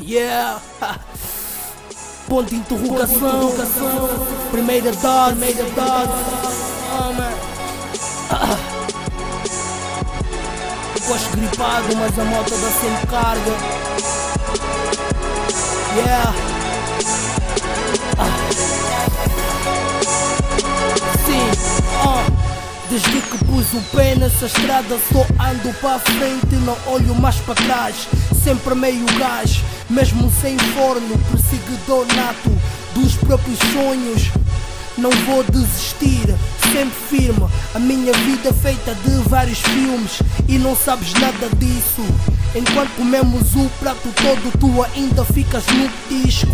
Yeah! Ponto de interrogação, primeira dose, primeira dose. Man. Ah. Gosto gripado, mas a moto dá sempre carga. Yeah! Desde que pus o pé nessa estrada só ando para frente não olho mais para trás. Sempre meio gás, mesmo sem forno Perseguidor nato dos próprios sonhos. Não vou desistir, sempre firme. A minha vida é feita de vários filmes E não sabes nada disso. Enquanto comemos o prato todo tu ainda ficas no disco.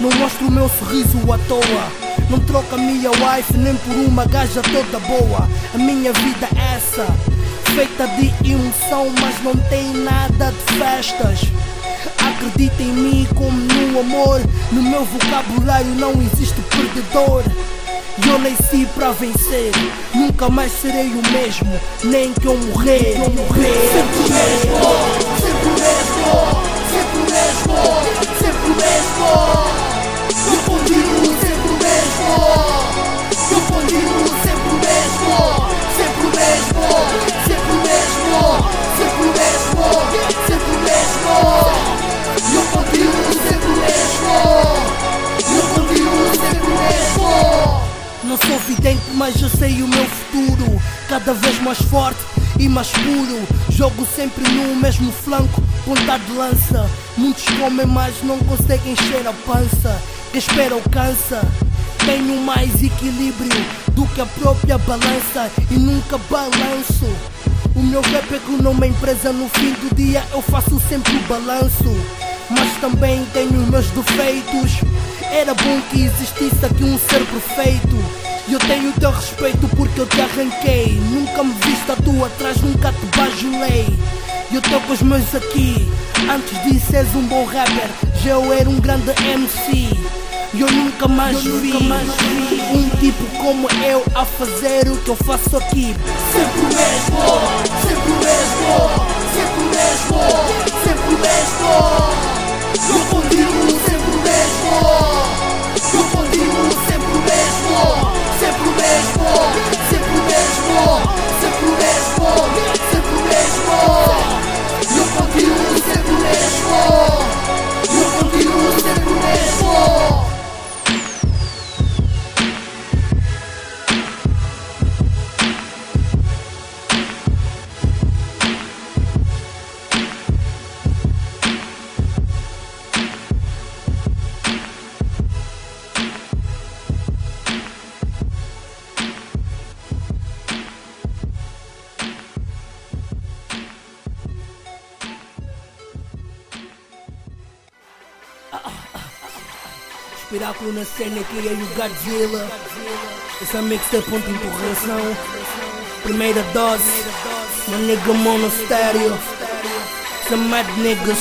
Não mostro o meu sorriso à toa não troca minha wife nem por uma gaja toda boa. A minha vida é essa, feita de emoção, mas não tem nada de festas. Acredita em mim como no amor. No meu vocabulário não existe perdedor. Eu nasci para vencer, nunca mais serei o mesmo, nem que eu morrer. Eu morrer. Mas eu sei o meu futuro. Cada vez mais forte e mais puro. Jogo sempre no mesmo flanco, ponta de lança. Muitos comem, mas não conseguem encher a pança. Quem espera alcança. Tenho mais equilíbrio do que a própria balança e nunca balanço. O meu rap é que numa empresa no fim do dia eu faço sempre o balanço. Mas também tenho meus defeitos. Era bom que existisse aqui um ser perfeito. E eu tenho o teu respeito porque eu te arranquei. Nunca me viste a tua atrás, nunca te bajulei. E eu tô com os meus aqui. Antes disso és um bom rapper, já eu era um grande MC. E eu nunca mais, eu vi, nunca mais vi um tipo como eu a fazer o que eu faço aqui. Sempre mesmo, sempre mesmo, sempre mesmo, sempre mesmo. Espiráculo na cena que é o Godzilla. Essa mixtape ponto de interrogação. Primeira dose. Uma nigga mono stereo Some mad niggas